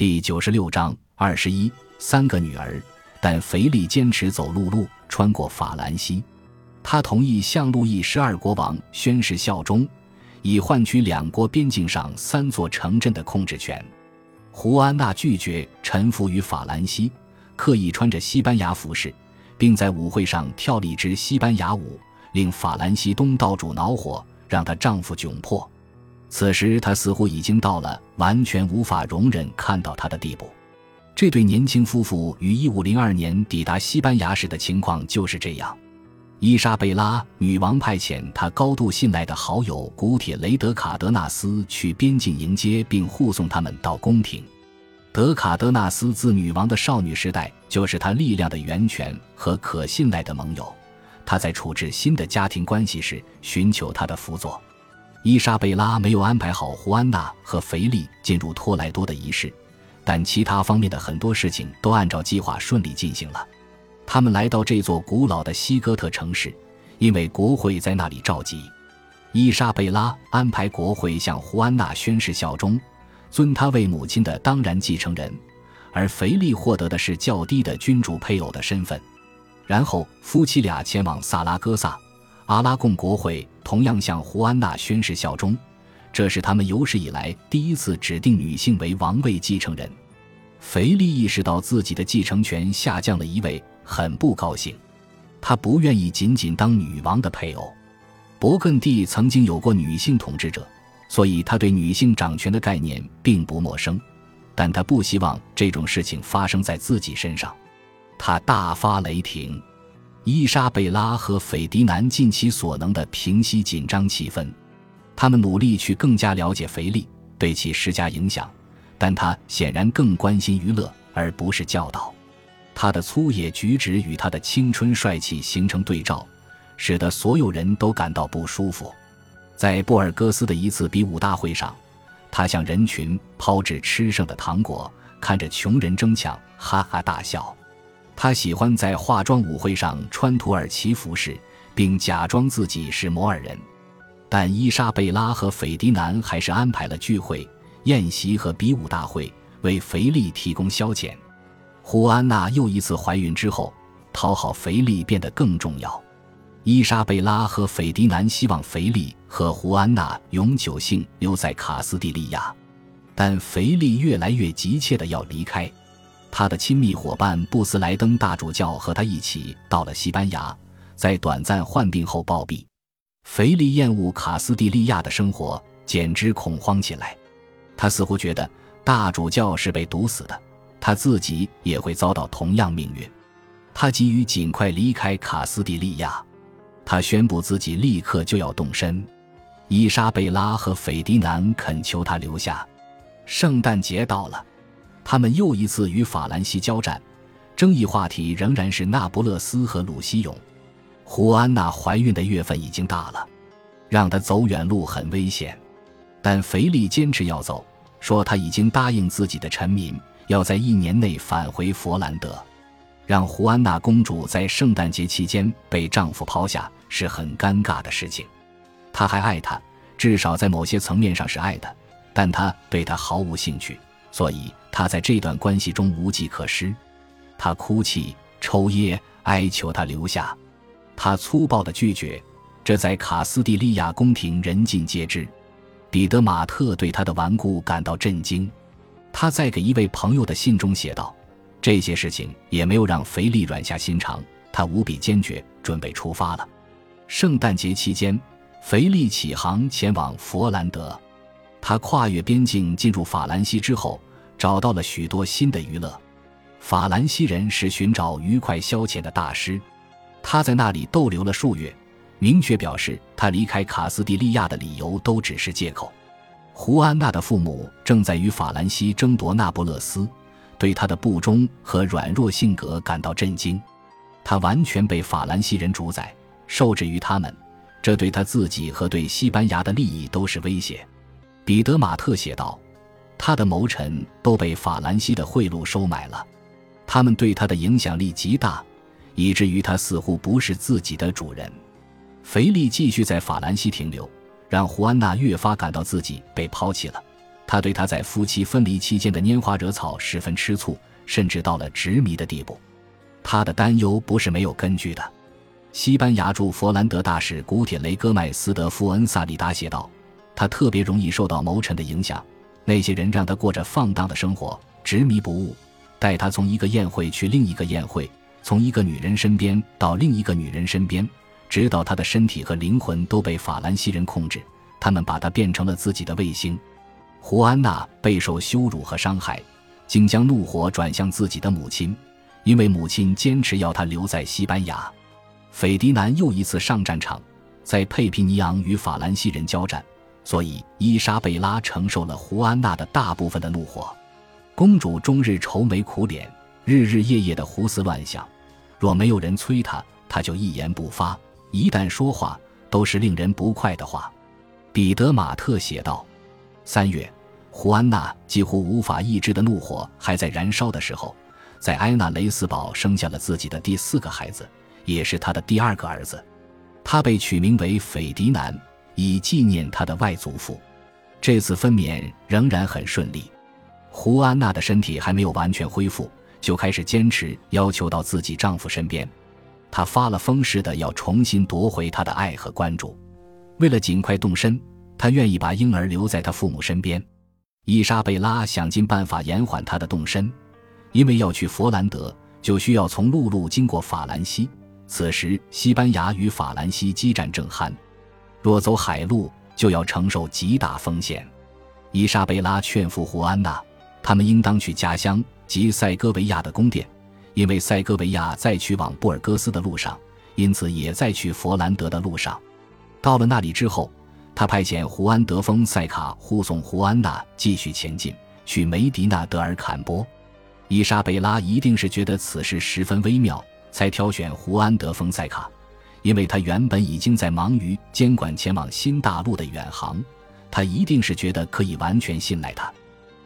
第九十六章二十一，三个女儿，但腓力坚持走陆路，穿过法兰西。他同意向路易十二国王宣誓效忠，以换取两国边境上三座城镇的控制权。胡安娜拒绝臣服于法兰西，刻意穿着西班牙服饰，并在舞会上跳了一支西班牙舞，令法兰西东道主恼火，让她丈夫窘迫。此时，他似乎已经到了完全无法容忍看到他的地步。这对年轻夫妇于1502年抵达西班牙时的情况就是这样。伊莎贝拉女王派遣她高度信赖的好友古铁雷德卡德纳斯去边境迎接并护送他们到宫廷。德卡德纳斯自女王的少女时代就是她力量的源泉和可信赖的盟友。他在处置新的家庭关系时寻求他的辅佐。伊莎贝拉没有安排好胡安娜和腓力进入托莱多的仪式，但其他方面的很多事情都按照计划顺利进行了。他们来到这座古老的西哥特城市，因为国会在那里召集。伊莎贝拉安排国会向胡安娜宣誓效忠，尊她为母亲的当然继承人，而腓力获得的是较低的君主配偶的身份。然后夫妻俩前往萨拉戈萨。阿拉贡国会同样向胡安娜宣誓效忠，这是他们有史以来第一次指定女性为王位继承人。腓力意识到自己的继承权下降了一位，很不高兴。他不愿意仅仅当女王的配偶。勃艮第曾经有过女性统治者，所以他对女性掌权的概念并不陌生。但他不希望这种事情发生在自己身上。他大发雷霆。伊莎贝拉和斐迪南尽其所能地平息紧张气氛，他们努力去更加了解腓力，对其施加影响，但他显然更关心娱乐而不是教导。他的粗野举止与他的青春帅气形成对照，使得所有人都感到不舒服。在布尔戈斯的一次比武大会上，他向人群抛掷吃剩的糖果，看着穷人争抢，哈哈大笑。他喜欢在化妆舞会上穿土耳其服饰，并假装自己是摩尔人。但伊莎贝拉和斐迪南还是安排了聚会、宴席和比武大会，为腓力提供消遣。胡安娜又一次怀孕之后，讨好腓力变得更重要。伊莎贝拉和斐迪南希望腓力和胡安娜永久性留在卡斯蒂利亚，但腓力越来越急切地要离开。他的亲密伙伴布斯莱登大主教和他一起到了西班牙，在短暂患病后暴毙。腓力厌恶卡斯蒂利亚的生活，简直恐慌起来。他似乎觉得大主教是被毒死的，他自己也会遭到同样命运。他急于尽快离开卡斯蒂利亚，他宣布自己立刻就要动身。伊莎贝拉和斐迪南恳求他留下。圣诞节到了。他们又一次与法兰西交战，争议话题仍然是那不勒斯和鲁西永。胡安娜怀孕的月份已经大了，让她走远路很危险。但腓力坚持要走，说他已经答应自己的臣民，要在一年内返回佛兰德。让胡安娜公主在圣诞节期间被丈夫抛下是很尴尬的事情。他还爱她，至少在某些层面上是爱的，但他对她毫无兴趣。所以，他在这段关系中无计可施。他哭泣、抽噎、哀求他留下。他粗暴的拒绝，这在卡斯蒂利亚宫廷人尽皆知。彼得马特对他的顽固感到震惊。他在给一位朋友的信中写道：“这些事情也没有让腓力软下心肠，他无比坚决，准备出发了。”圣诞节期间，腓力启航前往佛兰德。他跨越边境进入法兰西之后，找到了许多新的娱乐。法兰西人是寻找愉快消遣的大师。他在那里逗留了数月，明确表示他离开卡斯蒂利亚的理由都只是借口。胡安娜的父母正在与法兰西争夺那不勒斯，对他的不忠和软弱性格感到震惊。他完全被法兰西人主宰，受制于他们，这对他自己和对西班牙的利益都是威胁。彼得马特写道：“他的谋臣都被法兰西的贿赂收买了，他们对他的影响力极大，以至于他似乎不是自己的主人。”腓力继续在法兰西停留，让胡安娜越发感到自己被抛弃了。他对他在夫妻分离期间的拈花惹草十分吃醋，甚至到了执迷的地步。他的担忧不是没有根据的。西班牙驻佛兰德大使古铁雷戈麦斯德夫恩萨里达写道：“他特别容易受到谋臣的影响，那些人让他过着放荡的生活，执迷不悟，带他从一个宴会去另一个宴会，从一个女人身边到另一个女人身边，直到他的身体和灵魂都被法兰西人控制，他们把他变成了自己的卫星。”胡安娜备受羞辱和伤害，竟将怒火转向自己的母亲，因为母亲坚持要她留在西班牙。斐迪南又一次上战场，在佩皮尼昂与法兰西人交战，所以伊莎贝拉承受了胡安娜的大部分的怒火。公主终日愁眉苦脸，日日夜夜的胡思乱想，若没有人催她，她就一言不发；一旦说话，都是令人不快的话。彼得马特写道。三月，胡安娜几乎无法抑制的怒火还在燃烧的时候，在埃纳雷斯堡生下了自己的第四个孩子，也是他的第二个儿子。他被取名为斐迪南，以纪念他的外祖父。这次分娩仍然很顺利。胡安娜的身体还没有完全恢复，就开始坚持要求到自己丈夫身边。她发了疯似的要重新夺回他的爱和关注。为了尽快动身。她愿意把婴儿留在他父母身边。伊莎贝拉想尽办法延缓她的动身，因为要去佛兰德，就需要从陆路经过法兰西。此时，西班牙与法兰西激战正酣，若走海路，就要承受极大风险。伊莎贝拉劝服胡安娜，他们应当去家乡及塞戈维亚的宫殿，因为塞戈维亚在去往布尔戈斯的路上，因此也在去佛兰德的路上。到了那里之后。他派遣胡安·德丰塞卡护送胡安娜继续前进，去梅迪纳德尔坎波。伊莎贝拉一定是觉得此事十分微妙，才挑选胡安·德丰塞卡，因为他原本已经在忙于监管前往新大陆的远航，他一定是觉得可以完全信赖他。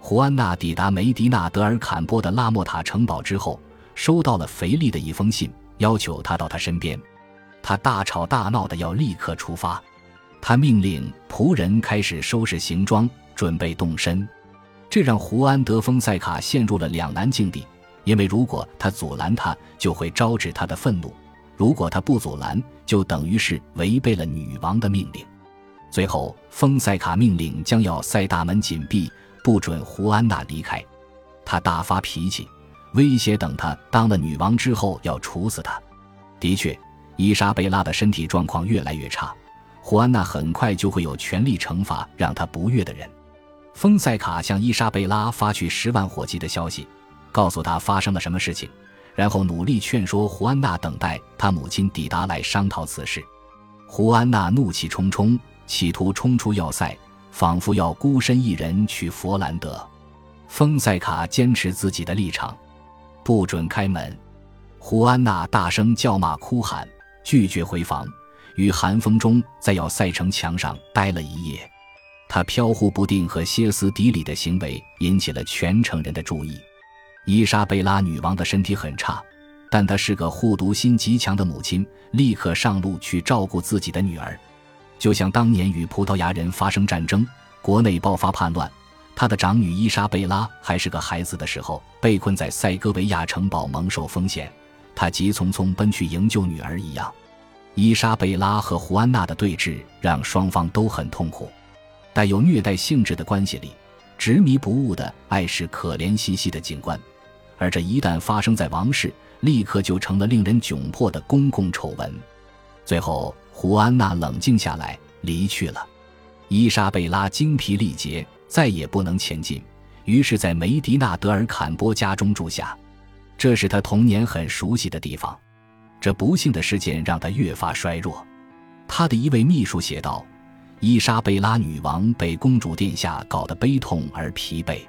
胡安娜抵达梅迪纳德尔坎波的拉莫塔城堡之后，收到了肥力的一封信，要求他到他身边。他大吵大闹的要立刻出发。他命令仆人开始收拾行装，准备动身，这让胡安·德丰塞卡陷入了两难境地。因为如果他阻拦他，就会招致他的愤怒；如果他不阻拦，就等于是违背了女王的命令。最后，丰塞卡命令将要塞大门紧闭，不准胡安娜离开。他大发脾气，威胁等他当了女王之后要处死他。的确，伊莎贝拉的身体状况越来越差。胡安娜很快就会有权力惩罚让她不悦的人。丰塞卡向伊莎贝拉发去十万火急的消息，告诉她发生了什么事情，然后努力劝说胡安娜等待她母亲抵达来商讨此事。胡安娜怒气冲冲，企图冲出要塞，仿佛要孤身一人去佛兰德。丰塞卡坚持自己的立场，不准开门。胡安娜大声叫骂哭喊，拒绝回房。于寒风中，在要塞城墙上待了一夜，他飘忽不定和歇斯底里的行为引起了全城人的注意。伊莎贝拉女王的身体很差，但她是个护犊心极强的母亲，立刻上路去照顾自己的女儿。就像当年与葡萄牙人发生战争，国内爆发叛乱，她的长女伊莎贝拉还是个孩子的时候，被困在塞戈维亚城堡，蒙受风险，她急匆匆奔去营救女儿一样。伊莎贝拉和胡安娜的对峙让双方都很痛苦。带有虐待性质的关系里，执迷不悟的爱是可怜兮兮的景观，而这一旦发生在王室，立刻就成了令人窘迫的公共丑闻。最后，胡安娜冷静下来，离去了。伊莎贝拉精疲力竭，再也不能前进，于是，在梅迪纳德尔坎波家中住下。这是他童年很熟悉的地方。这不幸的事件让他越发衰弱。他的一位秘书写道：“伊莎贝拉女王被公主殿下搞得悲痛而疲惫。”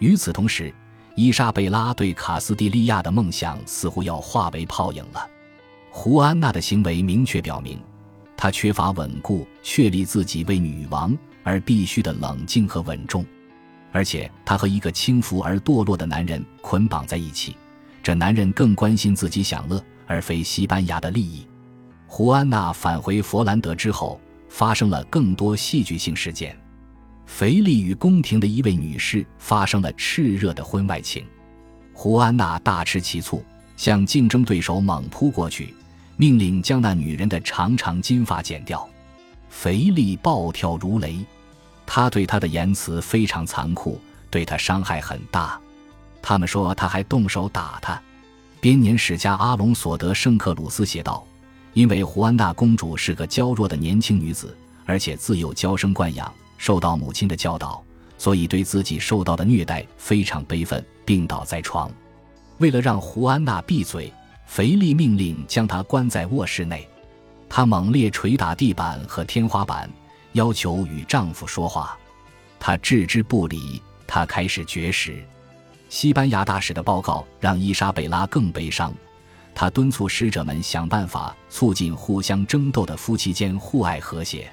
与此同时，伊莎贝拉对卡斯蒂利亚的梦想似乎要化为泡影了。胡安娜的行为明确表明，她缺乏稳固、确立自己为女王而必须的冷静和稳重，而且她和一个轻浮而堕落的男人捆绑在一起。这男人更关心自己享乐。而非西班牙的利益。胡安娜返回佛兰德之后，发生了更多戏剧性事件。腓力与宫廷的一位女士发生了炽热的婚外情，胡安娜大吃其醋，向竞争对手猛扑过去，命令将那女人的长长金发剪掉。腓力暴跳如雷，他对她的言辞非常残酷，对她伤害很大。他们说他还动手打她。编年史家阿隆索德圣克鲁斯写道：“因为胡安娜公主是个娇弱的年轻女子，而且自幼娇生惯养，受到母亲的教导，所以对自己受到的虐待非常悲愤，病倒在床。为了让胡安娜闭嘴，腓力命令将她关在卧室内。她猛烈捶打地板和天花板，要求与丈夫说话。他置之不理，她开始绝食。”西班牙大使的报告让伊莎贝拉更悲伤，他敦促使者们想办法促进互相争斗的夫妻间互爱和谐。